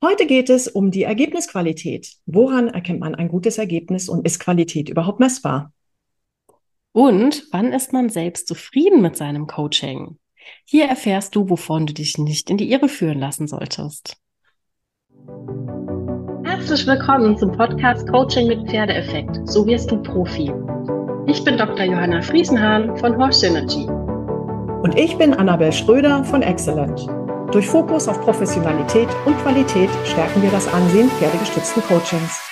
Heute geht es um die Ergebnisqualität. Woran erkennt man ein gutes Ergebnis und ist Qualität überhaupt messbar? Und wann ist man selbst zufrieden mit seinem Coaching? Hier erfährst du, wovon du dich nicht in die Irre führen lassen solltest. Herzlich willkommen zum Podcast Coaching mit Pferdeeffekt. So wirst du Profi. Ich bin Dr. Johanna Friesenhahn von Horse Synergy. Und ich bin Annabel Schröder von Excellent. Durch Fokus auf Professionalität und Qualität stärken wir das Ansehen pferdegestützten Coachings.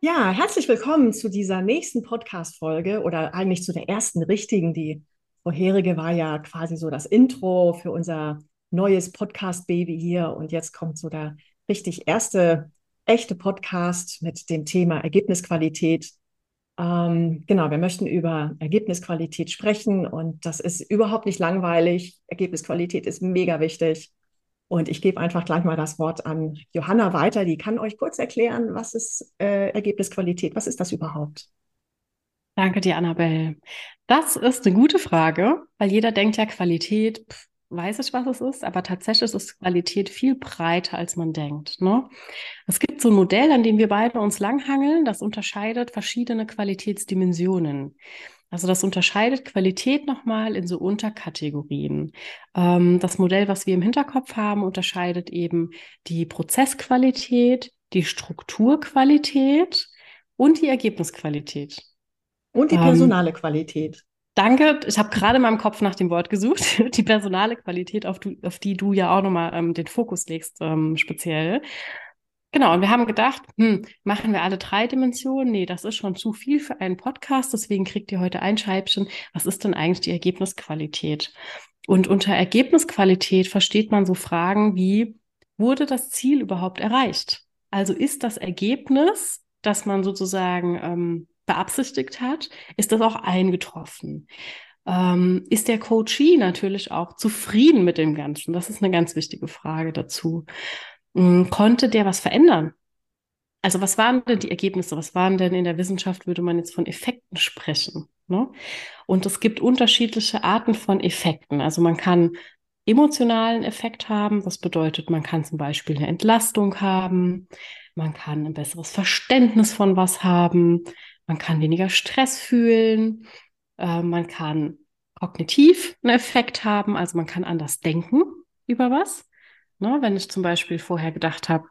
Ja, herzlich willkommen zu dieser nächsten Podcast-Folge oder eigentlich zu der ersten richtigen. Die vorherige war ja quasi so das Intro für unser neues Podcast-Baby hier und jetzt kommt so der richtig erste echte Podcast mit dem Thema Ergebnisqualität. Ähm, genau, wir möchten über Ergebnisqualität sprechen und das ist überhaupt nicht langweilig. Ergebnisqualität ist mega wichtig. Und ich gebe einfach gleich mal das Wort an Johanna weiter. Die kann euch kurz erklären, was ist äh, Ergebnisqualität? Was ist das überhaupt? Danke dir, Annabelle. Das ist eine gute Frage, weil jeder denkt ja Qualität, pff, weiß ich, was es ist, aber tatsächlich ist Qualität viel breiter, als man denkt. Ne? Es gibt so ein Modell, an dem wir beide uns langhangeln, das unterscheidet verschiedene Qualitätsdimensionen. Also das unterscheidet Qualität nochmal in so Unterkategorien. Ähm, das Modell, was wir im Hinterkopf haben, unterscheidet eben die Prozessqualität, die Strukturqualität und die Ergebnisqualität. Und die ähm, personale ähm, Qualität. Danke. Ich habe gerade in meinem Kopf nach dem Wort gesucht. Die personale Qualität, auf, du, auf die du ja auch nochmal ähm, den Fokus legst, ähm, speziell. Genau, und wir haben gedacht, hm, machen wir alle drei Dimensionen? Nee, das ist schon zu viel für einen Podcast, deswegen kriegt ihr heute ein Scheibchen. Was ist denn eigentlich die Ergebnisqualität? Und unter Ergebnisqualität versteht man so Fragen wie, wurde das Ziel überhaupt erreicht? Also ist das Ergebnis, das man sozusagen ähm, beabsichtigt hat, ist das auch eingetroffen. Ähm, ist der Coachee natürlich auch zufrieden mit dem Ganzen? Das ist eine ganz wichtige Frage dazu. Ähm, konnte der was verändern? Also was waren denn die Ergebnisse? Was waren denn in der Wissenschaft, würde man jetzt von Effekten sprechen? Ne? Und es gibt unterschiedliche Arten von Effekten. Also man kann emotionalen Effekt haben. Das bedeutet, man kann zum Beispiel eine Entlastung haben. Man kann ein besseres Verständnis von was haben. Man kann weniger Stress fühlen. Äh, man kann kognitiv einen Effekt haben, also man kann anders denken über was. Ne, wenn ich zum Beispiel vorher gedacht habe,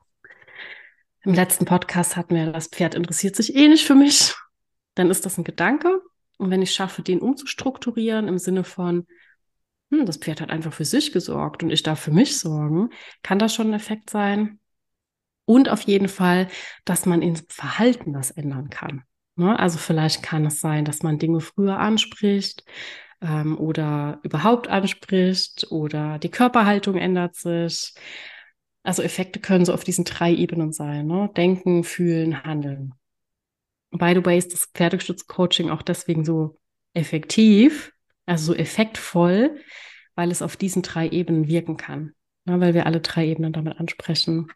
im letzten Podcast hatten wir, das Pferd interessiert sich eh nicht für mich, dann ist das ein Gedanke. Und wenn ich schaffe, den umzustrukturieren im Sinne von, hm, das Pferd hat einfach für sich gesorgt und ich darf für mich sorgen, kann das schon ein Effekt sein. Und auf jeden Fall, dass man ins Verhalten das ändern kann. Ne? Also vielleicht kann es sein, dass man Dinge früher anspricht ähm, oder überhaupt anspricht oder die Körperhaltung ändert sich. Also Effekte können so auf diesen drei Ebenen sein. Ne? Denken, fühlen, handeln. By the way ist das Pferdegestütz-Coaching auch deswegen so effektiv, also so effektvoll, weil es auf diesen drei Ebenen wirken kann. Ne? Weil wir alle drei Ebenen damit ansprechen.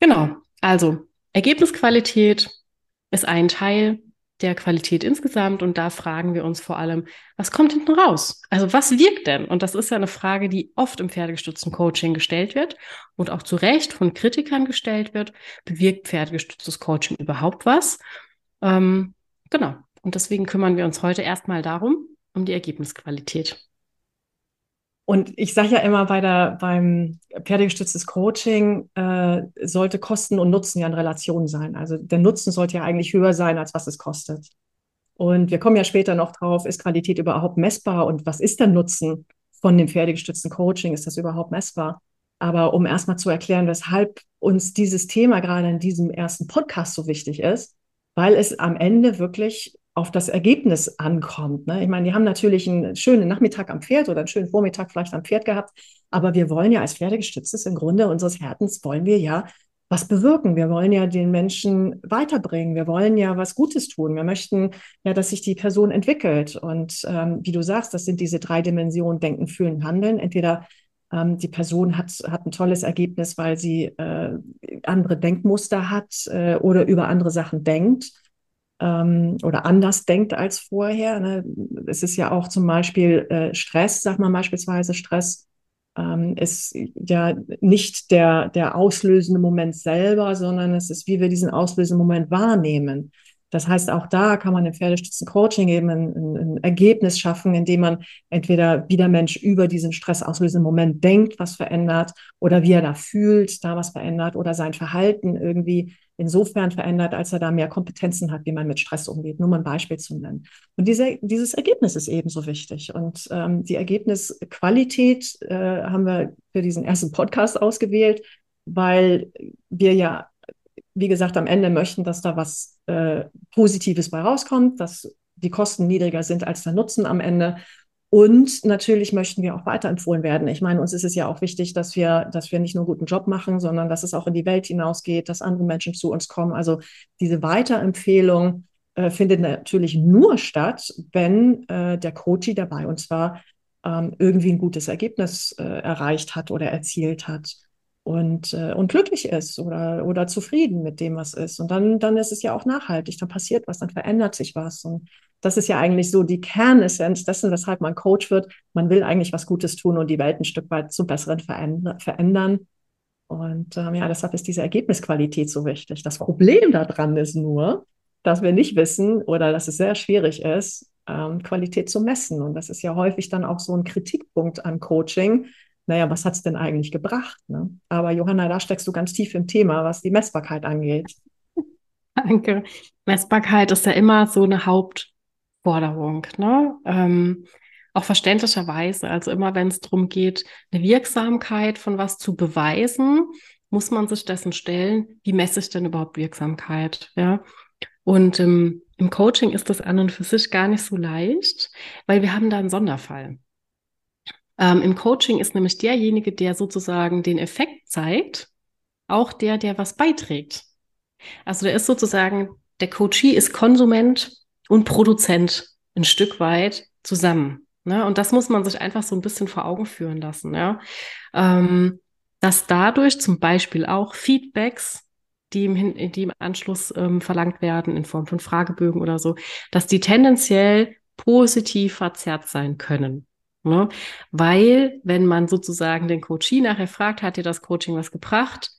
Genau, also Ergebnisqualität, ist ein Teil der Qualität insgesamt und da fragen wir uns vor allem, was kommt hinten raus? Also was wirkt denn? Und das ist ja eine Frage, die oft im pferdegestützten Coaching gestellt wird und auch zu Recht von Kritikern gestellt wird. Bewirkt pferdegestütztes Coaching überhaupt was? Ähm, genau. Und deswegen kümmern wir uns heute erstmal darum, um die Ergebnisqualität. Und ich sage ja immer bei der, beim pferdegestütztes Coaching äh, sollte Kosten und Nutzen ja in Relation sein. Also der Nutzen sollte ja eigentlich höher sein, als was es kostet. Und wir kommen ja später noch drauf, ist Qualität überhaupt messbar und was ist der Nutzen von dem pferdegestützten Coaching? Ist das überhaupt messbar? Aber um erstmal zu erklären, weshalb uns dieses Thema gerade in diesem ersten Podcast so wichtig ist, weil es am Ende wirklich auf das Ergebnis ankommt. Ne? Ich meine, die haben natürlich einen schönen Nachmittag am Pferd oder einen schönen Vormittag vielleicht am Pferd gehabt, aber wir wollen ja als Pferdegestütztes im Grunde unseres Herzens wollen wir ja was bewirken. Wir wollen ja den Menschen weiterbringen. Wir wollen ja was Gutes tun. Wir möchten ja, dass sich die Person entwickelt. Und ähm, wie du sagst, das sind diese drei Dimensionen, Denken, Fühlen, Handeln. Entweder ähm, die Person hat, hat ein tolles Ergebnis, weil sie äh, andere Denkmuster hat äh, oder über andere Sachen denkt ähm, oder anders denkt als vorher. Ne? Es ist ja auch zum Beispiel äh, Stress, sag mal beispielsweise Stress ähm, ist ja nicht der, der auslösende Moment selber, sondern es ist, wie wir diesen auslösenden Moment wahrnehmen. Das heißt, auch da kann man im Pferdestützen-Coaching eben ein, ein, ein, Ergebnis schaffen, indem man entweder wie der Mensch über diesen stressauslösenden Moment denkt, was verändert, oder wie er da fühlt, da was verändert, oder sein Verhalten irgendwie insofern verändert, als er da mehr Kompetenzen hat, wie man mit Stress umgeht. Nur mal ein Beispiel zu nennen. Und diese, dieses Ergebnis ist ebenso wichtig. Und ähm, die Ergebnisqualität äh, haben wir für diesen ersten Podcast ausgewählt, weil wir ja, wie gesagt, am Ende möchten, dass da was äh, Positives bei rauskommt, dass die Kosten niedriger sind als der Nutzen am Ende und natürlich möchten wir auch weiterempfohlen werden. Ich meine, uns ist es ja auch wichtig, dass wir, dass wir nicht nur einen guten Job machen, sondern dass es auch in die Welt hinausgeht, dass andere Menschen zu uns kommen. Also diese Weiterempfehlung äh, findet natürlich nur statt, wenn äh, der Coach, der bei uns war, ähm, irgendwie ein gutes Ergebnis äh, erreicht hat oder erzielt hat und, äh, und glücklich ist oder, oder zufrieden mit dem, was ist. Und dann, dann ist es ja auch nachhaltig, dann passiert was, dann verändert sich was. Und das ist ja eigentlich so die Kernessenz dessen, weshalb man Coach wird. Man will eigentlich was Gutes tun und die Welt ein Stück weit zum Besseren verändern. Und ähm, ja, deshalb ist diese Ergebnisqualität so wichtig. Das Problem daran ist nur, dass wir nicht wissen oder dass es sehr schwierig ist, ähm, Qualität zu messen. Und das ist ja häufig dann auch so ein Kritikpunkt an Coaching, naja, was hat es denn eigentlich gebracht? Ne? Aber Johanna, da steckst du ganz tief im Thema, was die Messbarkeit angeht. Danke. Messbarkeit ist ja immer so eine Hauptforderung. Ne? Ähm, auch verständlicherweise, also immer wenn es darum geht, eine Wirksamkeit von was zu beweisen, muss man sich dessen stellen, wie messe ich denn überhaupt Wirksamkeit? Ja? Und ähm, im Coaching ist das an und für sich gar nicht so leicht, weil wir haben da einen Sonderfall. Ähm, Im Coaching ist nämlich derjenige, der sozusagen den Effekt zeigt, auch der, der was beiträgt. Also der ist sozusagen, der Coachee ist Konsument und Produzent ein Stück weit zusammen. Ne? Und das muss man sich einfach so ein bisschen vor Augen führen lassen. Ja? Ähm, dass dadurch zum Beispiel auch Feedbacks, die im, die im Anschluss ähm, verlangt werden in Form von Fragebögen oder so, dass die tendenziell positiv verzerrt sein können. Ne? Weil, wenn man sozusagen den Coachie nachher fragt, hat dir das Coaching was gebracht?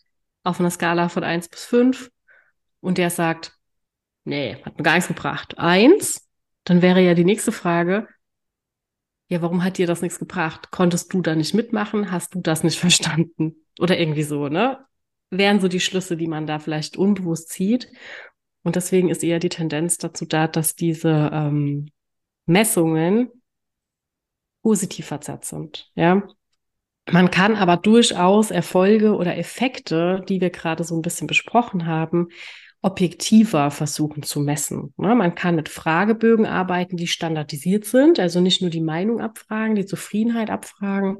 Auf einer Skala von eins bis fünf und der sagt, nee, hat mir gar nichts gebracht. Eins, dann wäre ja die nächste Frage, ja, warum hat dir das nichts gebracht? Konntest du da nicht mitmachen? Hast du das nicht verstanden? Oder irgendwie so, ne? Wären so die Schlüsse, die man da vielleicht unbewusst zieht. Und deswegen ist eher die Tendenz dazu da, dass diese ähm, Messungen positiv verzerrt sind. Ja. Man kann aber durchaus Erfolge oder Effekte, die wir gerade so ein bisschen besprochen haben, objektiver versuchen zu messen. Ne? Man kann mit Fragebögen arbeiten, die standardisiert sind, also nicht nur die Meinung abfragen, die Zufriedenheit abfragen,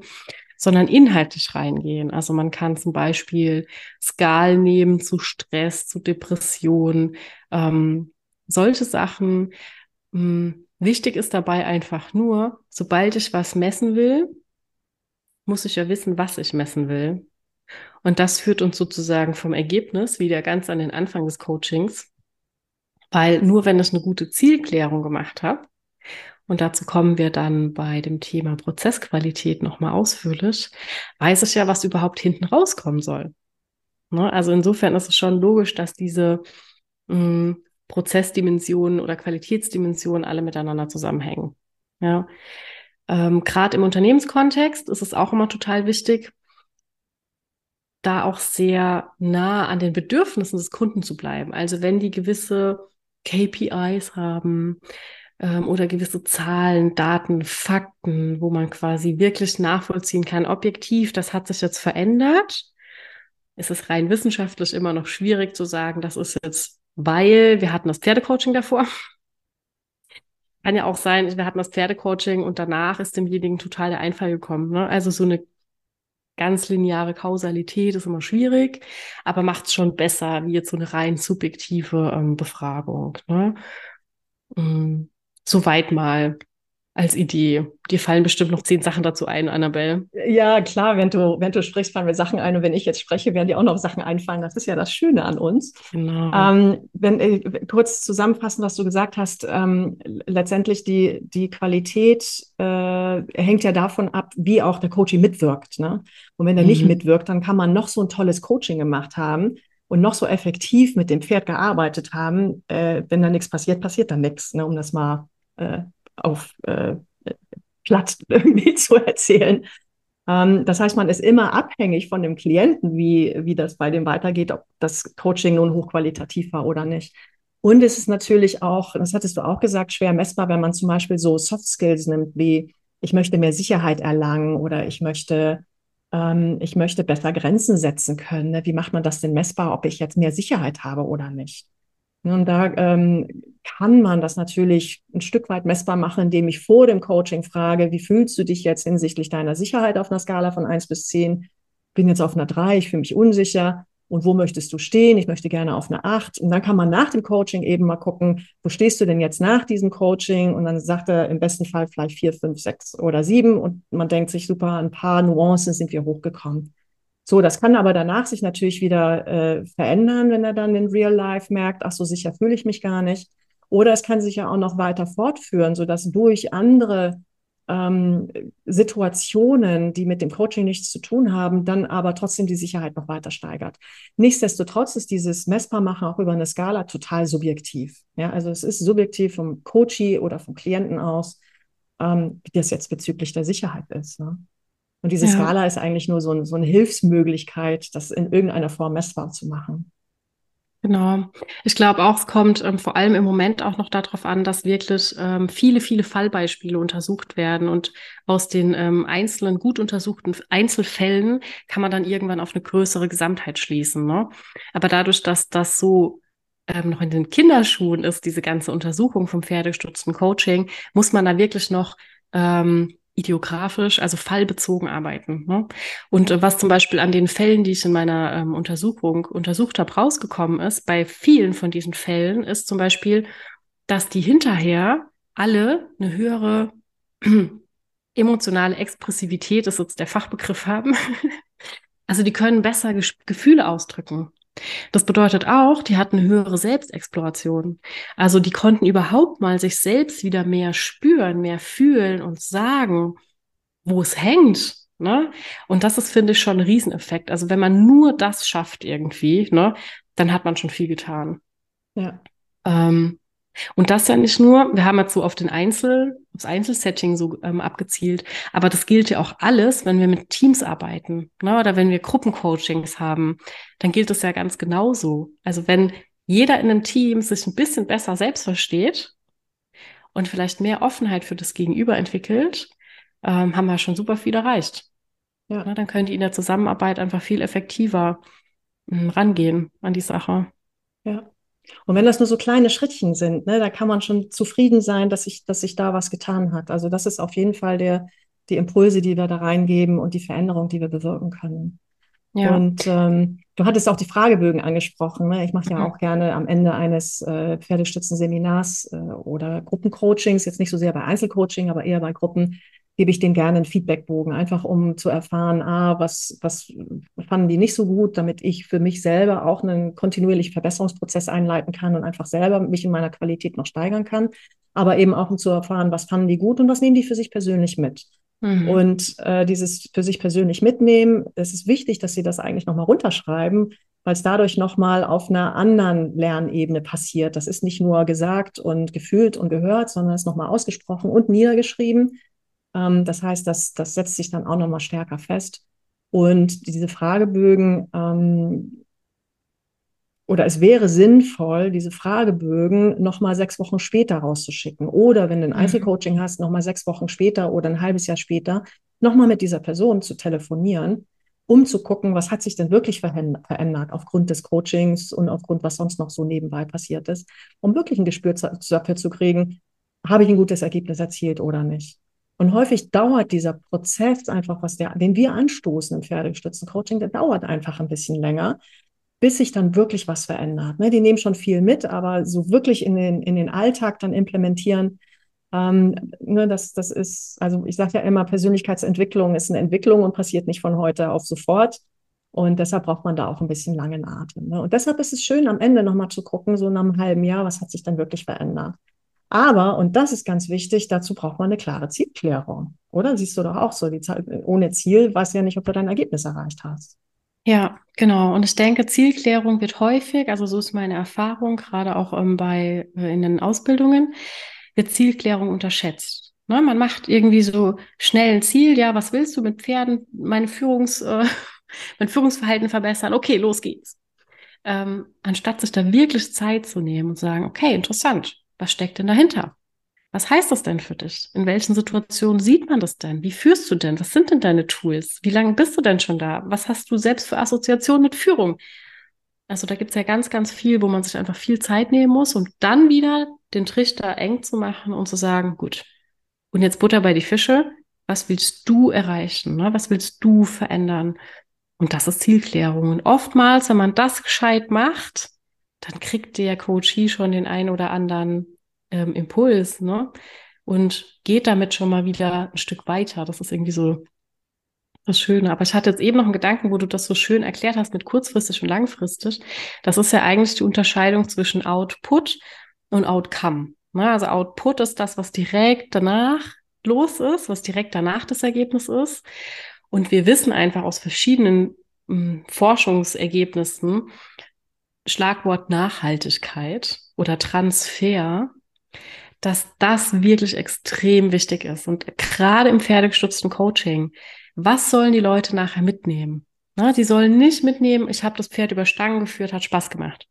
sondern inhaltlich reingehen. Also man kann zum Beispiel Skalen nehmen zu Stress, zu Depression, ähm, solche Sachen. Mh, hm, Wichtig ist dabei einfach nur, sobald ich was messen will, muss ich ja wissen, was ich messen will. Und das führt uns sozusagen vom Ergebnis wieder ganz an den Anfang des Coachings, weil nur wenn ich eine gute Zielklärung gemacht habe, und dazu kommen wir dann bei dem Thema Prozessqualität nochmal ausführlich, weiß ich ja, was überhaupt hinten rauskommen soll. Ne? Also insofern ist es schon logisch, dass diese mh, hm, Prozessdimensionen oder Qualitätsdimensionen alle miteinander zusammenhängen. Ja. Ähm, Gerade im Unternehmenskontext ist es auch immer total wichtig, da auch sehr nah an den Bedürfnissen des Kunden zu bleiben. Also wenn die gewisse KPIs haben ähm, oder gewisse Zahlen, Daten, Fakten, wo man quasi wirklich nachvollziehen kann, objektiv, das hat sich jetzt verändert, ist es rein wissenschaftlich immer noch schwierig zu sagen, das ist jetzt weil wir hatten das Pferdecoaching davor. Kann ja auch sein, wir hatten das Pferdecoaching und danach ist demjenigen total der Einfall gekommen. Ne? Also so eine ganz lineare Kausalität ist immer schwierig, aber macht es schon besser wie jetzt so eine rein subjektive ähm, Befragung. Ne? Mhm. Soweit mal als Idee. Dir fallen bestimmt noch zehn Sachen dazu ein, Annabelle. Ja, klar, wenn du, wenn du sprichst, fallen mir Sachen ein. Und wenn ich jetzt spreche, werden dir auch noch Sachen einfallen. Das ist ja das Schöne an uns. Genau. Ähm, wenn, äh, kurz zusammenfassen, was du gesagt hast, ähm, letztendlich die, die Qualität äh, hängt ja davon ab, wie auch der Coaching mitwirkt. Ne? Und wenn er mhm. nicht mitwirkt, dann kann man noch so ein tolles Coaching gemacht haben und noch so effektiv mit dem Pferd gearbeitet haben. Äh, wenn da nichts passiert, passiert da nichts, ne? um das mal äh, auf äh, platt irgendwie zu erzählen. Ähm, das heißt, man ist immer abhängig von dem Klienten, wie, wie das bei dem weitergeht, ob das Coaching nun hochqualitativ war oder nicht. Und es ist natürlich auch, das hattest du auch gesagt, schwer messbar, wenn man zum Beispiel so Soft Skills nimmt, wie ich möchte mehr Sicherheit erlangen oder ich möchte, ähm, ich möchte besser Grenzen setzen können. Ne? Wie macht man das denn messbar, ob ich jetzt mehr Sicherheit habe oder nicht? Und da ähm, kann man das natürlich ein Stück weit messbar machen, indem ich vor dem Coaching frage, wie fühlst du dich jetzt hinsichtlich deiner Sicherheit auf einer Skala von eins bis zehn? Bin jetzt auf einer drei, ich fühle mich unsicher. Und wo möchtest du stehen? Ich möchte gerne auf einer acht. Und dann kann man nach dem Coaching eben mal gucken, wo stehst du denn jetzt nach diesem Coaching? Und dann sagt er im besten Fall vielleicht vier, fünf, sechs oder sieben. Und man denkt sich, super, ein paar Nuancen sind wir hochgekommen. So, das kann aber danach sich natürlich wieder äh, verändern, wenn er dann in Real Life merkt, ach so sicher fühle ich mich gar nicht. Oder es kann sich ja auch noch weiter fortführen, sodass durch andere ähm, Situationen, die mit dem Coaching nichts zu tun haben, dann aber trotzdem die Sicherheit noch weiter steigert. Nichtsdestotrotz ist dieses Messbarmachen auch über eine Skala total subjektiv. Ja, also es ist subjektiv vom Coachee oder vom Klienten aus, ähm, wie das jetzt bezüglich der Sicherheit ist. Ne? Und diese ja. Skala ist eigentlich nur so, ein, so eine Hilfsmöglichkeit, das in irgendeiner Form messbar zu machen. Genau. Ich glaube auch, es kommt ähm, vor allem im Moment auch noch darauf an, dass wirklich ähm, viele, viele Fallbeispiele untersucht werden und aus den ähm, einzelnen gut untersuchten Einzelfällen kann man dann irgendwann auf eine größere Gesamtheit schließen. Ne? Aber dadurch, dass das so ähm, noch in den Kinderschuhen ist, diese ganze Untersuchung vom pferdegestützten Coaching, muss man da wirklich noch ähm, ideografisch, also fallbezogen arbeiten. Ne? Und äh, was zum Beispiel an den Fällen, die ich in meiner ähm, Untersuchung untersucht habe, rausgekommen ist, bei vielen von diesen Fällen ist zum Beispiel, dass die hinterher alle eine höhere emotionale Expressivität, ist jetzt der Fachbegriff haben. also die können besser Gefühle ausdrücken. Das bedeutet auch, die hatten höhere Selbstexploration. Also die konnten überhaupt mal sich selbst wieder mehr spüren, mehr fühlen und sagen, wo es hängt. Ne? Und das ist, finde ich, schon ein Rieseneffekt. Also wenn man nur das schafft irgendwie, ne, dann hat man schon viel getan. Ja. Ähm, und das ja nicht nur, wir haben jetzt so auf den Einzel, aufs Einzelsetting so ähm, abgezielt, aber das gilt ja auch alles, wenn wir mit Teams arbeiten ne, oder wenn wir Gruppencoachings haben, dann gilt das ja ganz genauso. Also wenn jeder in einem Team sich ein bisschen besser selbst versteht und vielleicht mehr Offenheit für das Gegenüber entwickelt, ähm, haben wir schon super viel erreicht. Ja. Ne, dann können die in der Zusammenarbeit einfach viel effektiver ähm, rangehen an die Sache. Ja. Und wenn das nur so kleine Schrittchen sind, ne, da kann man schon zufrieden sein, dass sich, dass sich da was getan hat. Also das ist auf jeden Fall der, die Impulse, die wir da reingeben und die Veränderung, die wir bewirken können. Ja. Und ähm, du hattest auch die Fragebögen angesprochen. Ne? Ich mache ja mhm. auch gerne am Ende eines äh, Pferdestützen-Seminars äh, oder Gruppencoachings, jetzt nicht so sehr bei Einzelcoaching, aber eher bei Gruppen, gebe ich denen gerne einen Feedbackbogen, einfach um zu erfahren, ah, was, was fanden die nicht so gut, damit ich für mich selber auch einen kontinuierlichen Verbesserungsprozess einleiten kann und einfach selber mich in meiner Qualität noch steigern kann. Aber eben auch um zu erfahren, was fanden die gut und was nehmen die für sich persönlich mit. Mhm. Und äh, dieses für sich persönlich mitnehmen, es ist wichtig, dass sie das eigentlich nochmal runterschreiben, weil es dadurch nochmal auf einer anderen Lernebene passiert. Das ist nicht nur gesagt und gefühlt und gehört, sondern es ist nochmal ausgesprochen und niedergeschrieben. Ähm, das heißt, das, das setzt sich dann auch nochmal stärker fest. Und diese Fragebögen, ähm, oder es wäre sinnvoll, diese Fragebögen nochmal sechs Wochen später rauszuschicken. Oder wenn du ein mhm. Einzelcoaching hast, nochmal sechs Wochen später oder ein halbes Jahr später nochmal mit dieser Person zu telefonieren, um zu gucken, was hat sich denn wirklich verändert aufgrund des Coachings und aufgrund, was sonst noch so nebenbei passiert ist, um wirklich ein Gespür dafür zu kriegen, habe ich ein gutes Ergebnis erzielt oder nicht. Und häufig dauert dieser Prozess einfach, was der, den wir anstoßen im Pferdegestützten-Coaching, der dauert einfach ein bisschen länger, bis sich dann wirklich was verändert. Ne? Die nehmen schon viel mit, aber so wirklich in den, in den Alltag dann implementieren, Ähm, ne, das, das ist, also ich sage ja immer, Persönlichkeitsentwicklung ist eine Entwicklung und passiert nicht von heute auf sofort. Und deshalb braucht man da auch ein bisschen langen Atem. Ne? Und deshalb ist es schön, am Ende nochmal zu gucken, so nach einem halben Jahr, was hat sich dann wirklich verändert. Aber, und das ist ganz wichtig, dazu braucht man eine klare Zielklärung. Oder? Siehst du doch auch so, die Zeit, ohne Ziel weißt du ja nicht, ob du dein Ergebnis erreicht hast. Ja, genau. Und ich denke, Zielklärung wird häufig, also so ist meine Erfahrung, gerade auch ähm, bei äh, in den Ausbildungen, wird Zielklärung unterschätzt. Ne? Man macht irgendwie so schnell ein Ziel, ja, was willst du mit Pferden? Meine Führungs, äh, mein Führungsverhalten verbessern. Okay, los geht's. Ähm, anstatt sich da wirklich Zeit zu nehmen und sagen, okay, interessant, was steckt denn dahinter? Was heißt das denn für dich? In welchen Situationen sieht man das denn? Wie führst du denn? Was sind denn deine Tools? Wie lange bist du denn schon da? Was hast du selbst für Assoziationen mit Führung? Also da gibt es ja ganz, ganz viel, wo man sich einfach viel Zeit nehmen muss, um dann wieder den Trichter eng zu machen und zu sagen, gut, und jetzt Butter bei die Fische. Was willst du erreichen? Ne? Was willst du verändern? Und das ist Zielklärung. Und oftmals, wenn man das gescheit macht, dann kriegt der Coachie schon den einen oder anderen ähm, Impuls, ne? Und geht damit schon mal wieder ein Stück weiter. Das ist irgendwie so das Schöne. Aber ich hatte jetzt eben noch einen Gedanken, wo du das so schön erklärt hast mit kurzfristig und langfristig. Das ist ja eigentlich die Unterscheidung zwischen Output und Outcome. Ne? Also Output ist das, was direkt danach los ist, was direkt danach das Ergebnis ist. Und wir wissen einfach aus verschiedenen hm, Forschungsergebnissen, Schlagwort Nachhaltigkeit oder Transfer, dass das wirklich extrem wichtig ist. Und gerade im pferdegestützten Coaching, was sollen die Leute nachher mitnehmen? Na, die sollen nicht mitnehmen, ich habe das Pferd über Stangen geführt, hat Spaß gemacht.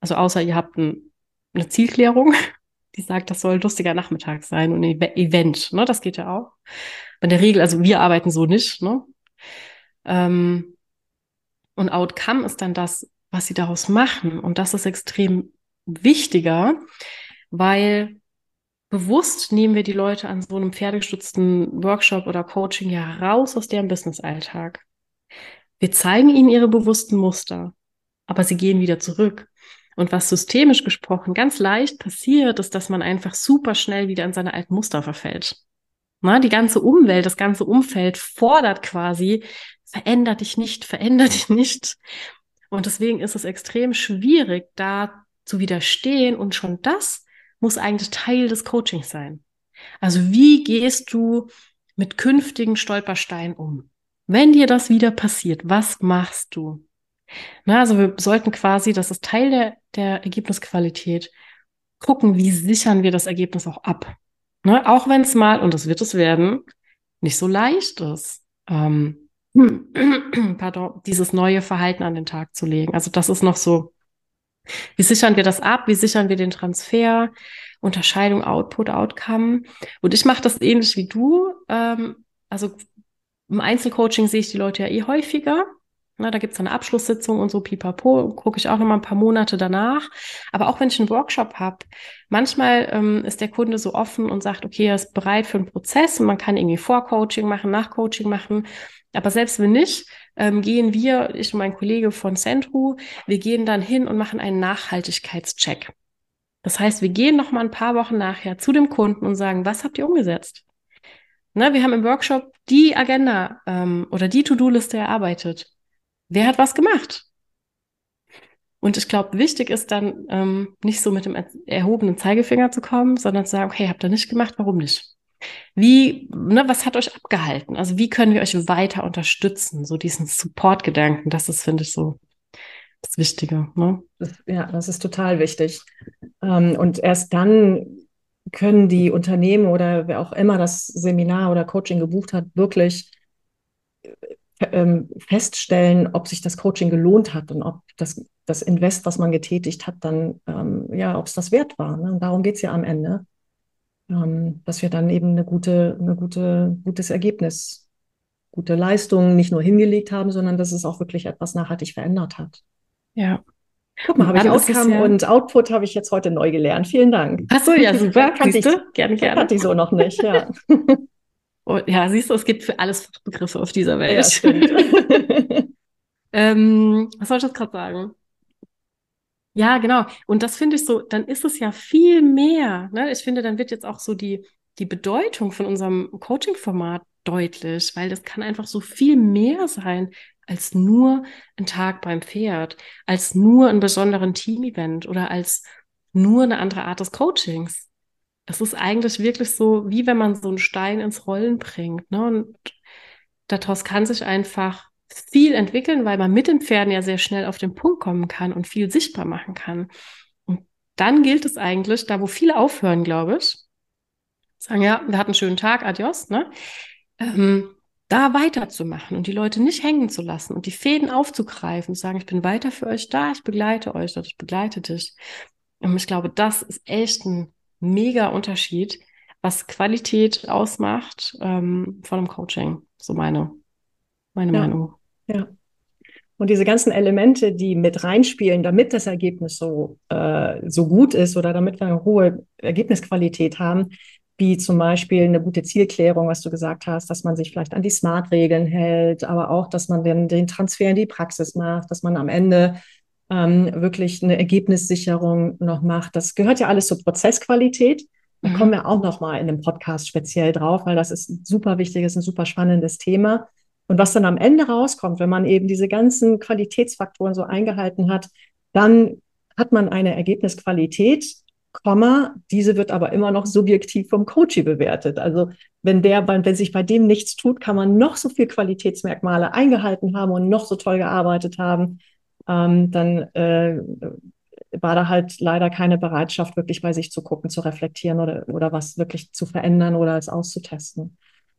Also außer ihr habt ein, eine Zielklärung, die sagt, das soll ein lustiger Nachmittag sein und ein Event. Ne? Das geht ja auch. In der Regel, also wir arbeiten so nicht. Ne? Ähm, und Outcome ist dann das, was sie daraus machen. Und das ist extrem wichtiger, weil bewusst nehmen wir die Leute an so einem pferdegestützten Workshop oder Coaching ja raus aus deren Business-Alltag. Wir zeigen ihnen ihre bewussten Muster, aber sie gehen wieder zurück. Und was systemisch gesprochen ganz leicht passiert, ist, dass man einfach super schnell wieder in seine alten Muster verfällt. Na, die ganze Umwelt, das ganze Umfeld fordert quasi, veränder dich nicht, veränder dich nicht. Und deswegen ist es extrem schwierig, da zu widerstehen. Und schon das muss eigentlich Teil des Coachings sein. Also wie gehst du mit künftigen Stolpersteinen um? Wenn dir das wieder passiert, was machst du? Na, also wir sollten quasi, das ist Teil der, der Ergebnisqualität, gucken, wie sichern wir das Ergebnis auch ab. Ne? Auch wenn es mal, und das wird es werden, nicht so leicht ist. Ähm, pardon, dieses neue Verhalten an den Tag zu legen. Also das ist noch so, wie sichern wir das ab? Wie sichern wir den Transfer? Unterscheidung Output, Outcome. Und ich mache das ähnlich wie du. Ähm, also im Einzelcoaching sehe ich die Leute ja eh häufiger. Na, da gibt es eine Abschlusssitzung und so pipapo, gucke ich auch noch mal ein paar Monate danach. Aber auch wenn ich einen Workshop habe, manchmal ähm, ist der Kunde so offen und sagt, okay, er ist bereit für einen Prozess und man kann irgendwie Vorcoaching machen, Nachcoaching machen. Aber selbst wenn nicht, ähm, gehen wir, ich und mein Kollege von Centru, wir gehen dann hin und machen einen Nachhaltigkeitscheck. Das heißt, wir gehen noch mal ein paar Wochen nachher zu dem Kunden und sagen, was habt ihr umgesetzt? Ne, wir haben im Workshop die Agenda ähm, oder die To-Do-Liste erarbeitet. Wer hat was gemacht? Und ich glaube, wichtig ist dann ähm, nicht so mit dem erhobenen Zeigefinger zu kommen, sondern zu sagen, okay, habt ihr nicht gemacht, warum nicht? Wie, ne, was hat euch abgehalten? Also wie können wir euch weiter unterstützen? So diesen Support-Gedanken, das ist, finde ich, so das Wichtige. Ne? Ja, das ist total wichtig. Ähm, und erst dann können die Unternehmen oder wer auch immer das Seminar oder Coaching gebucht hat, wirklich ähm, feststellen, ob sich das Coaching gelohnt hat und ob das, das Invest, was man getätigt hat, dann, ähm, ja, ob es das wert war. Ne? Und darum geht es ja am Ende ähm, dass wir dann eben eine gute, eine gute, gutes Ergebnis, gute Leistung nicht nur hingelegt haben, sondern dass es auch wirklich etwas nachhaltig verändert hat. Ja. Guck mal, habe ich Outcome ja und Output habe ich jetzt heute neu gelernt. Vielen Dank. Ach so, ja, super. kannte ich, gerne, gerne. Kannte ich so noch nicht, ja. Oh, ja, siehst du, es gibt für alles Fachbegriffe auf dieser Welt. Ja, ähm, was soll ich jetzt gerade sagen? Ja, genau. Und das finde ich so, dann ist es ja viel mehr. Ne? Ich finde, dann wird jetzt auch so die, die Bedeutung von unserem Coaching-Format deutlich, weil das kann einfach so viel mehr sein als nur ein Tag beim Pferd, als nur ein besonderen Team-Event oder als nur eine andere Art des Coachings. Das ist eigentlich wirklich so, wie wenn man so einen Stein ins Rollen bringt. Ne? Und daraus kann sich einfach viel entwickeln, weil man mit den Pferden ja sehr schnell auf den Punkt kommen kann und viel sichtbar machen kann. Und dann gilt es eigentlich, da wo viele aufhören, glaube ich, sagen, ja, wir hatten einen schönen Tag, adios, ne? Ähm, da weiterzumachen und die Leute nicht hängen zu lassen und die Fäden aufzugreifen, zu sagen, ich bin weiter für euch da, ich begleite euch oder ich begleite dich. Und ich glaube, das ist echt ein mega Unterschied, was Qualität ausmacht ähm, von einem Coaching. So meine, meine ja. Meinung. Ja. Und diese ganzen Elemente, die mit reinspielen, damit das Ergebnis so, äh, so gut ist oder damit wir eine hohe Ergebnisqualität haben, wie zum Beispiel eine gute Zielklärung, was du gesagt hast, dass man sich vielleicht an die Smart-Regeln hält, aber auch, dass man den, den Transfer in die Praxis macht, dass man am Ende ähm, wirklich eine Ergebnissicherung noch macht. Das gehört ja alles zur Prozessqualität. Da mhm. kommen wir auch noch mal in dem Podcast speziell drauf, weil das ist ein super wichtiges, ein super spannendes Thema. Und was dann am Ende rauskommt, wenn man eben diese ganzen Qualitätsfaktoren so eingehalten hat, dann hat man eine Ergebnisqualität, Komma, diese wird aber immer noch subjektiv vom Coachy bewertet. Also wenn der, wenn sich bei dem nichts tut, kann man noch so viel Qualitätsmerkmale eingehalten haben und noch so toll gearbeitet haben, ähm, dann äh, war da halt leider keine Bereitschaft, wirklich bei sich zu gucken, zu reflektieren oder, oder was wirklich zu verändern oder es auszutesten.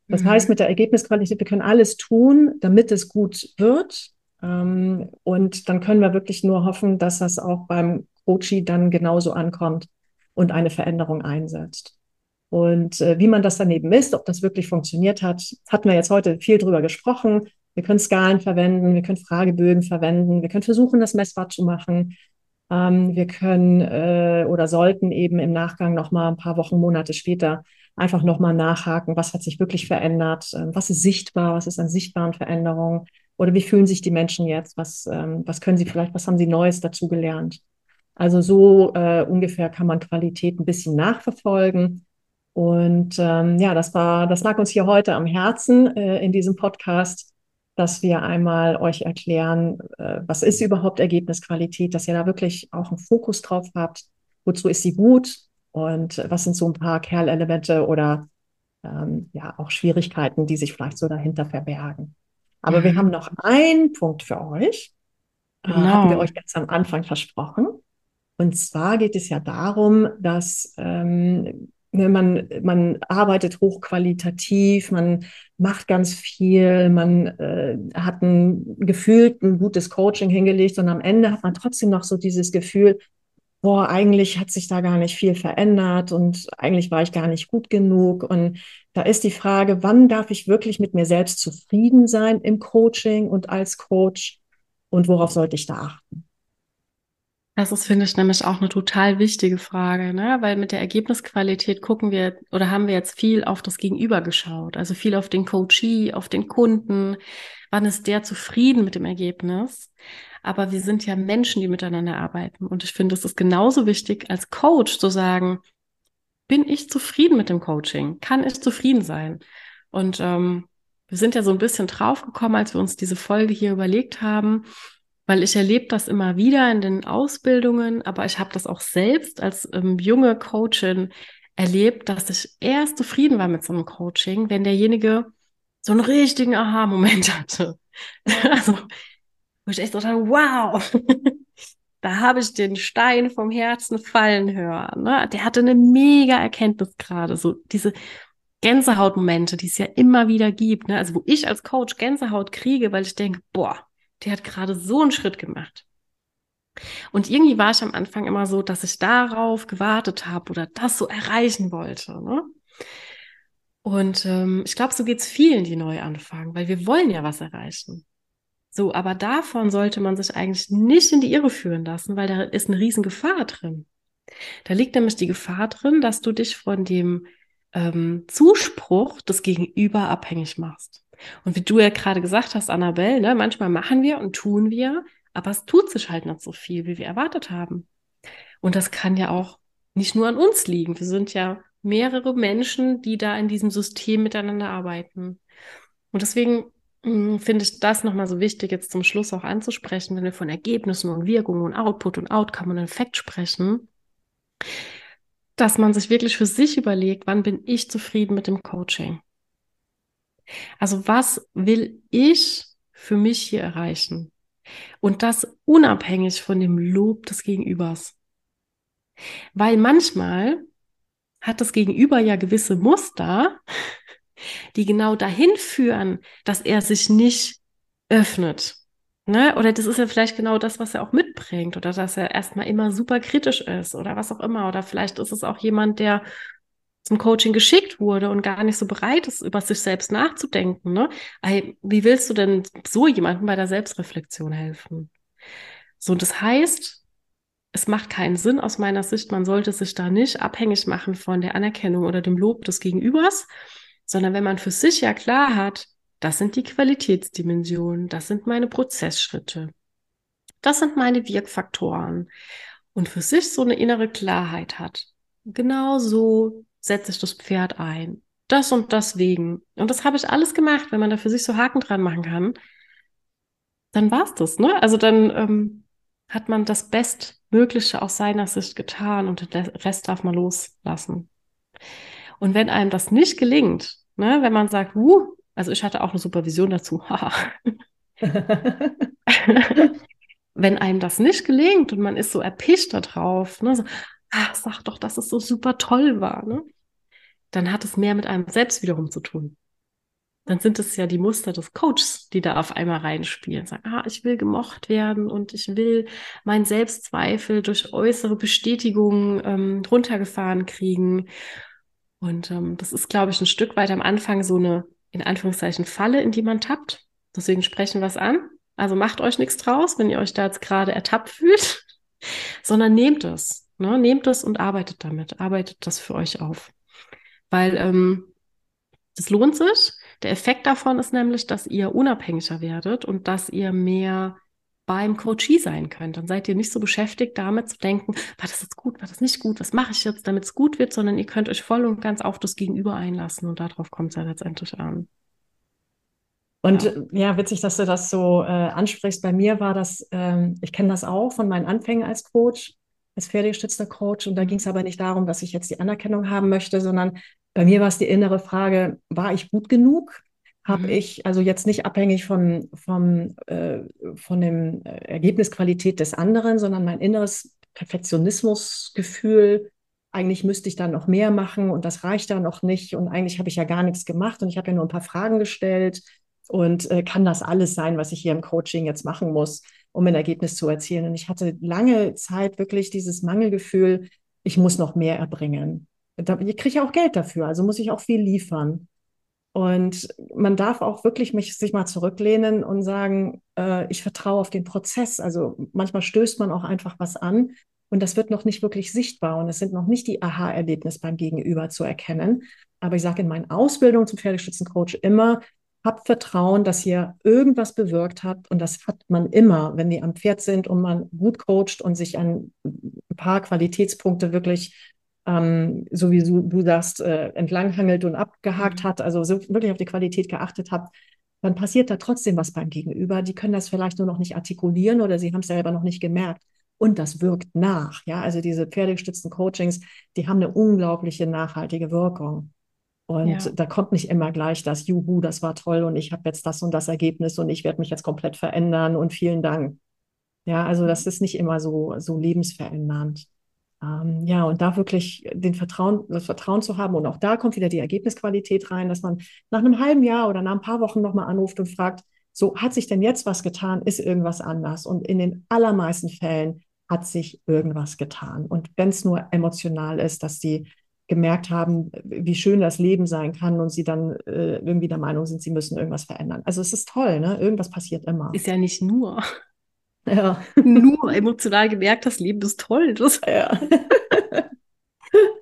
Das mhm. heißt, mit der Ergebnisqualität, wir können alles tun, damit es gut wird. Ähm, und dann können wir wirklich nur hoffen, dass das auch beim Coachie dann genauso ankommt und eine Veränderung einsetzt. Und äh, wie man das daneben misst, ob das wirklich funktioniert hat, hatten wir jetzt heute viel drüber gesprochen. Wir können Skalen verwenden, wir können Fragebögen verwenden, wir können versuchen, das messbar zu machen. Ähm, wir können äh, oder sollten eben im Nachgang noch mal ein paar Wochen, Monate später einfach noch mal nachhaken, was hat sich wirklich verändert, äh, was ist sichtbar, was ist an sichtbaren Veränderungen oder wie fühlen sich die Menschen jetzt, was, ähm, was können sie vielleicht, was haben sie Neues dazu gelernt. Also so äh, ungefähr kann man Qualität ein bisschen nachverfolgen. Und ähm, ja, das war, das lag uns hier heute am Herzen äh, in diesem Podcast, dass wir einmal euch erklären, äh, was ist überhaupt Ergebnisqualität, dass ihr da wirklich auch einen Fokus drauf habt. Wozu ist sie gut? Und was sind so ein paar Kerlelemente oder ähm, ja auch Schwierigkeiten, die sich vielleicht so dahinter verbergen? Aber mhm. wir haben noch einen Punkt für euch. Genau. Äh, hatten wir euch ganz am Anfang versprochen. Und zwar geht es ja darum, dass ähm, man, man arbeitet hochqualitativ, man macht ganz viel, man äh, hat ein gefühlt ein gutes Coaching hingelegt und am Ende hat man trotzdem noch so dieses Gefühl, boah, eigentlich hat sich da gar nicht viel verändert und eigentlich war ich gar nicht gut genug. Und da ist die Frage, wann darf ich wirklich mit mir selbst zufrieden sein im Coaching und als Coach und worauf sollte ich da achten? Das ist, finde ich, nämlich auch eine total wichtige Frage, ne? weil mit der Ergebnisqualität gucken wir oder haben wir jetzt viel auf das Gegenüber geschaut, also viel auf den Coachee, auf den Kunden. Wann ist der zufrieden mit dem Ergebnis? Aber wir sind ja Menschen, die miteinander arbeiten. Und ich finde, es ist genauso wichtig, als Coach zu sagen, bin ich zufrieden mit dem Coaching? Kann ich zufrieden sein? Und ähm, wir sind ja so ein bisschen draufgekommen, als wir uns diese Folge hier überlegt haben, weil ich erlebe das immer wieder in den Ausbildungen, aber ich habe das auch selbst als ähm, junge Coachin erlebt, dass ich erst zufrieden war mit so einem Coaching, wenn derjenige so einen richtigen Aha-Moment hatte. also, wo ich echt so dachte, wow, da habe ich den Stein vom Herzen fallen hören. Ne? Der hatte eine mega Erkenntnis gerade, so diese Gänsehautmomente, die es ja immer wieder gibt. Ne? Also wo ich als Coach Gänsehaut kriege, weil ich denke, boah, der hat gerade so einen Schritt gemacht. Und irgendwie war ich am Anfang immer so, dass ich darauf gewartet habe oder das so erreichen wollte. Ne? Und ähm, ich glaube, so geht es vielen, die neu anfangen, weil wir wollen ja was erreichen. So, aber davon sollte man sich eigentlich nicht in die Irre führen lassen, weil da ist eine riesen Gefahr drin. Da liegt nämlich die Gefahr drin, dass du dich von dem ähm, Zuspruch des Gegenüber abhängig machst. Und wie du ja gerade gesagt hast, Annabelle, ne, manchmal machen wir und tun wir aber es tut sich halt nicht so viel, wie wir erwartet haben. Und das kann ja auch nicht nur an uns liegen. Wir sind ja mehrere Menschen, die da in diesem System miteinander arbeiten. Und deswegen hm, finde ich das nochmal so wichtig, jetzt zum Schluss auch anzusprechen, wenn wir von Ergebnissen und Wirkungen und Output und Outcome und Effekt sprechen, dass man sich wirklich für sich überlegt, wann bin ich zufrieden mit dem Coaching? Also was will ich für mich hier erreichen? Und das unabhängig von dem Lob des Gegenübers. Weil manchmal hat das Gegenüber ja gewisse Muster, die genau dahin führen, dass er sich nicht öffnet. Ne? Oder das ist ja vielleicht genau das, was er auch mitbringt. Oder dass er erstmal immer super kritisch ist oder was auch immer. Oder vielleicht ist es auch jemand, der zum Coaching geschickt wurde und gar nicht so bereit ist, über sich selbst nachzudenken. Ne? Wie willst du denn so jemandem bei der Selbstreflexion helfen? So, das heißt, es macht keinen Sinn aus meiner Sicht, man sollte sich da nicht abhängig machen von der Anerkennung oder dem Lob des Gegenübers, sondern wenn man für sich ja klar hat, das sind die Qualitätsdimensionen, das sind meine Prozessschritte, das sind meine Wirkfaktoren und für sich so eine innere Klarheit hat. Genau so setze ich das Pferd ein. Das und das wegen. Und das habe ich alles gemacht, wenn man da für sich so Haken dran machen kann. Dann war es das, ne? Also dann ähm, hat man das Bestmögliche aus seiner Sicht getan und den Rest darf man loslassen. Und wenn einem das nicht gelingt, ne, wenn man sagt, uh, also ich hatte auch eine Supervision dazu, wenn einem das nicht gelingt und man ist so erpicht darauf, ne, so, ach, sag doch, dass es so super toll war, ne, dann hat es mehr mit einem selbst wiederum zu tun. Dann sind es ja die Muster des Coaches, die da auf einmal reinspielen. Sagen, ah, ich will gemocht werden und ich will meinen Selbstzweifel durch äußere Bestätigung ähm, runtergefahren kriegen. Und ähm, das ist, glaube ich, ein Stück weit am Anfang so eine, in Anführungszeichen, Falle, in die man tappt. Deswegen sprechen wir es an. Also macht euch nichts draus, wenn ihr euch da jetzt gerade ertappt fühlt, sondern nehmt es. Ne? Nehmt es und arbeitet damit. Arbeitet das für euch auf. Weil ähm, das lohnt sich. Der Effekt davon ist nämlich, dass ihr unabhängiger werdet und dass ihr mehr beim Coachie sein könnt. Dann seid ihr nicht so beschäftigt damit zu denken, war das jetzt gut, war das nicht gut, was mache ich jetzt, damit es gut wird, sondern ihr könnt euch voll und ganz auf das Gegenüber einlassen und darauf kommt es ja letztendlich an. Und ja. ja. witzig, dass du das so äh, ansprichst. Bei mir war das, ähm, ich kenne das auch von meinen Anfängen als Coach, als pferdegestützter Coach. Und da ging es aber nicht darum, dass ich jetzt die Anerkennung haben möchte, sondern bei mir war es die innere Frage, war ich gut genug? habe mhm. ich, also jetzt nicht abhängig von, vom, äh, von dem Ergebnisqualität des anderen, sondern mein inneres Perfektionismusgefühl, eigentlich müsste ich da noch mehr machen und das reicht da noch nicht und eigentlich habe ich ja gar nichts gemacht und ich habe ja nur ein paar Fragen gestellt und äh, kann das alles sein, was ich hier im Coaching jetzt machen muss, um ein Ergebnis zu erzielen. Und ich hatte lange Zeit wirklich dieses Mangelgefühl, ich muss noch mehr erbringen. Ich kriege ja auch Geld dafür, also muss ich auch viel liefern. Und man darf auch wirklich mich, sich mal zurücklehnen und sagen, äh, ich vertraue auf den Prozess. Also manchmal stößt man auch einfach was an und das wird noch nicht wirklich sichtbar und es sind noch nicht die Aha-Erlebnisse beim Gegenüber zu erkennen. Aber ich sage in meinen Ausbildungen zum Pferdestützencoach immer, habt Vertrauen, dass ihr irgendwas bewirkt habt und das hat man immer, wenn die am Pferd sind und man gut coacht und sich an ein paar Qualitätspunkte wirklich ähm, so wie du, du sagst, äh, entlanghangelt und abgehakt mhm. hat, also so wirklich auf die Qualität geachtet hat, dann passiert da trotzdem was beim Gegenüber. Die können das vielleicht nur noch nicht artikulieren oder sie haben es selber noch nicht gemerkt. Und das wirkt nach. Ja, also diese pferdegestützten Coachings, die haben eine unglaubliche nachhaltige Wirkung. Und ja. da kommt nicht immer gleich das, Juhu, das war toll und ich habe jetzt das und das Ergebnis und ich werde mich jetzt komplett verändern und vielen Dank. Ja, also das mhm. ist nicht immer so, so lebensverändernd. Ähm, ja, und da wirklich den Vertrauen, das Vertrauen zu haben. Und auch da kommt wieder die Ergebnisqualität rein, dass man nach einem halben Jahr oder nach ein paar Wochen nochmal anruft und fragt, so, hat sich denn jetzt was getan? Ist irgendwas anders? Und in den allermeisten Fällen hat sich irgendwas getan. Und wenn es nur emotional ist, dass die gemerkt haben, wie schön das Leben sein kann und sie dann äh, irgendwie der Meinung sind, sie müssen irgendwas verändern. Also es ist toll, ne? Irgendwas passiert immer. Ist ja nicht nur. Ja. Nur emotional gemerkt, das Leben ist toll. Das ja.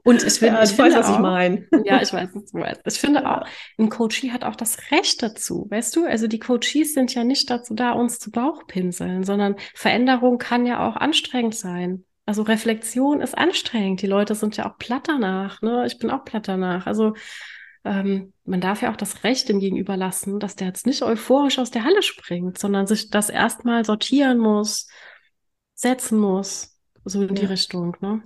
Und ich, find, ja, ich ich finde weiß, was auch, ich meine. ja, ich weiß, was du meinst. Ich finde auch, ein Coachie hat auch das Recht dazu, weißt du? Also die Coaches sind ja nicht dazu da, uns zu Bauchpinseln, sondern Veränderung kann ja auch anstrengend sein. Also Reflexion ist anstrengend. Die Leute sind ja auch platt danach. Ne? Ich bin auch platt danach. Also ähm, man darf ja auch das Recht dem Gegenüber lassen, dass der jetzt nicht euphorisch aus der Halle springt, sondern sich das erstmal sortieren muss, setzen muss, so in ja. die Richtung. Ne?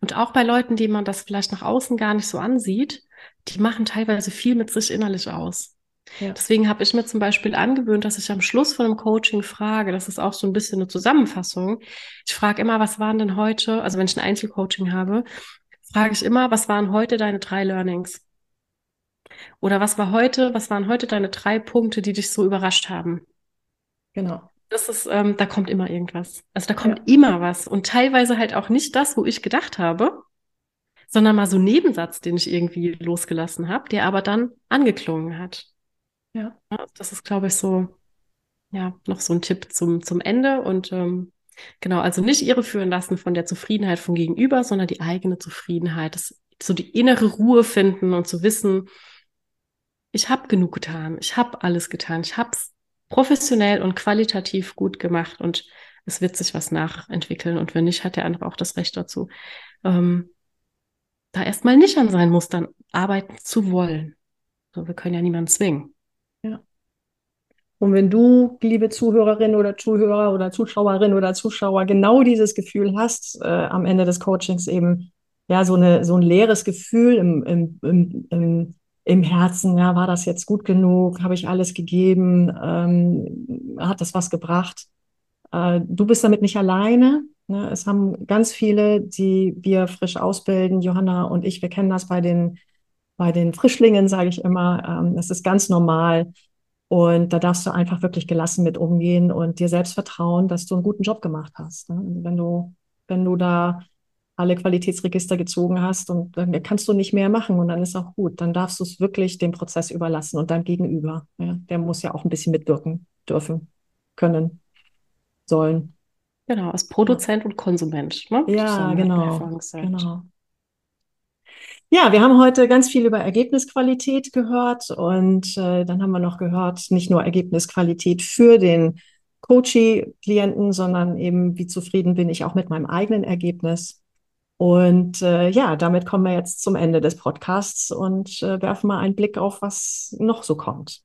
Und auch bei Leuten, die man das vielleicht nach außen gar nicht so ansieht, die machen teilweise viel mit sich innerlich aus. Ja. Deswegen habe ich mir zum Beispiel angewöhnt, dass ich am Schluss von einem Coaching frage, das ist auch so ein bisschen eine Zusammenfassung. Ich frage immer, was waren denn heute, also wenn ich ein Einzelcoaching habe, frage ich immer, was waren heute deine drei Learnings? Oder was war heute, was waren heute deine drei Punkte, die dich so überrascht haben? Genau. Das ist, ähm, da kommt immer irgendwas. Also da kommt ja. immer was. Und teilweise halt auch nicht das, wo ich gedacht habe, sondern mal so ein Nebensatz, den ich irgendwie losgelassen habe, der aber dann angeklungen hat. Ja. Das ist, glaube ich, so, ja, noch so ein Tipp zum, zum Ende. Und ähm, genau, also nicht irreführen lassen von der Zufriedenheit vom Gegenüber, sondern die eigene Zufriedenheit. Das, so die innere Ruhe finden und zu wissen, ich habe genug getan, ich habe alles getan, ich habe es professionell und qualitativ gut gemacht und es wird sich was nachentwickeln und wenn nicht, hat der andere auch das Recht dazu, ähm, da erstmal nicht an seinen Mustern arbeiten zu wollen. So, wir können ja niemanden zwingen. Und wenn du, liebe Zuhörerin oder Zuhörer oder Zuschauerin oder Zuschauer, genau dieses Gefühl hast, äh, am Ende des Coachings eben, ja, so, eine, so ein leeres Gefühl im, im, im, im im Herzen, ja, war das jetzt gut genug? Habe ich alles gegeben? Ähm, hat das was gebracht? Äh, du bist damit nicht alleine. Ne? Es haben ganz viele, die wir frisch ausbilden, Johanna und ich, wir kennen das bei den, bei den Frischlingen, sage ich immer. Ähm, das ist ganz normal. Und da darfst du einfach wirklich gelassen mit umgehen und dir selbst vertrauen, dass du einen guten Job gemacht hast. Ne? Wenn du, wenn du da alle Qualitätsregister gezogen hast und dann kannst du nicht mehr machen und dann ist auch gut. Dann darfst du es wirklich dem Prozess überlassen und deinem Gegenüber. Ja, der muss ja auch ein bisschen mitwirken dürfen, können, sollen. Genau, als Produzent ja. und Konsument. Ne? Ja, genau. genau. Ja, wir haben heute ganz viel über Ergebnisqualität gehört und äh, dann haben wir noch gehört, nicht nur Ergebnisqualität für den Coachee-Klienten, sondern eben, wie zufrieden bin ich auch mit meinem eigenen Ergebnis. Und äh, ja, damit kommen wir jetzt zum Ende des Podcasts und äh, werfen mal einen Blick auf, was noch so kommt.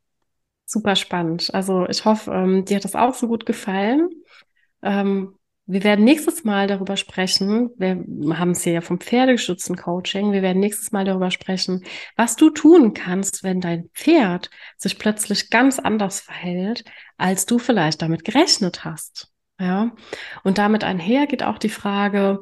Super spannend. Also ich hoffe, ähm, dir hat das auch so gut gefallen. Ähm, wir werden nächstes Mal darüber sprechen, wir haben es hier ja vom Pferdegestützten-Coaching, wir werden nächstes Mal darüber sprechen, was du tun kannst, wenn dein Pferd sich plötzlich ganz anders verhält, als du vielleicht damit gerechnet hast. Ja, und damit einher geht auch die Frage,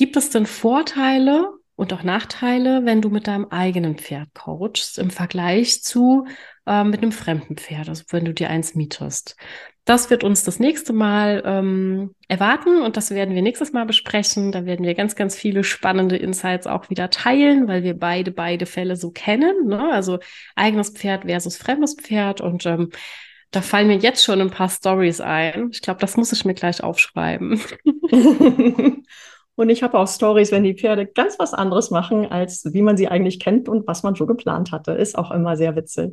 Gibt es denn Vorteile und auch Nachteile, wenn du mit deinem eigenen Pferd coachst, im Vergleich zu äh, mit einem fremden Pferd, also wenn du dir eins mietest? Das wird uns das nächste Mal ähm, erwarten und das werden wir nächstes Mal besprechen. Da werden wir ganz, ganz viele spannende Insights auch wieder teilen, weil wir beide, beide Fälle so kennen. Ne? Also eigenes Pferd versus fremdes Pferd und ähm, da fallen mir jetzt schon ein paar Stories ein. Ich glaube, das muss ich mir gleich aufschreiben. Und ich habe auch Stories, wenn die Pferde ganz was anderes machen, als wie man sie eigentlich kennt und was man so geplant hatte. Ist auch immer sehr witzig.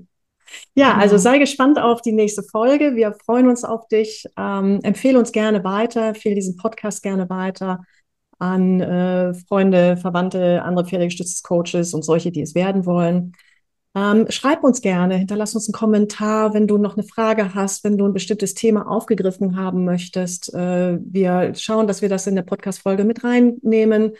Ja, also sei gespannt auf die nächste Folge. Wir freuen uns auf dich. Ähm, empfehle uns gerne weiter, empfehle diesen Podcast gerne weiter an äh, Freunde, Verwandte, andere Pferdegestütztes und solche, die es werden wollen. Ähm, schreib uns gerne, hinterlass uns einen Kommentar, wenn du noch eine Frage hast, wenn du ein bestimmtes Thema aufgegriffen haben möchtest. Äh, wir schauen, dass wir das in der Podcast-Folge mit reinnehmen.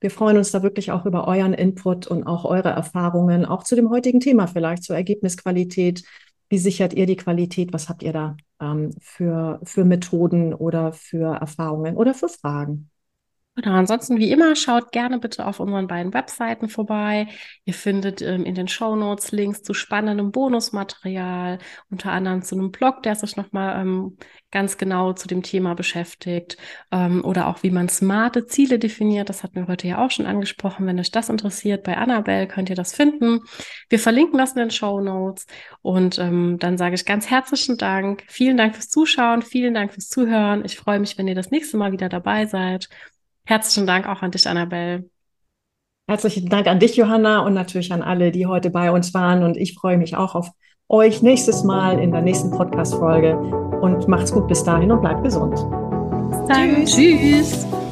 Wir freuen uns da wirklich auch über euren Input und auch eure Erfahrungen, auch zu dem heutigen Thema vielleicht, zur Ergebnisqualität. Wie sichert ihr die Qualität? Was habt ihr da ähm, für, für Methoden oder für Erfahrungen oder für Fragen? Genau, ansonsten wie immer, schaut gerne bitte auf unseren beiden Webseiten vorbei. Ihr findet ähm, in den Show Notes Links zu spannendem Bonusmaterial, unter anderem zu einem Blog, der sich nochmal ähm, ganz genau zu dem Thema beschäftigt ähm, oder auch wie man smarte Ziele definiert. Das hatten wir heute ja auch schon angesprochen. Wenn euch das interessiert, bei Annabelle könnt ihr das finden. Wir verlinken das in den Show Notes und ähm, dann sage ich ganz herzlichen Dank. Vielen Dank fürs Zuschauen, vielen Dank fürs Zuhören. Ich freue mich, wenn ihr das nächste Mal wieder dabei seid. Herzlichen Dank auch an dich, Annabelle. Herzlichen Dank an dich, Johanna, und natürlich an alle, die heute bei uns waren. Und ich freue mich auch auf euch nächstes Mal in der nächsten Podcast-Folge. Und macht's gut bis dahin und bleibt gesund. Dann. Tschüss. Tschüss.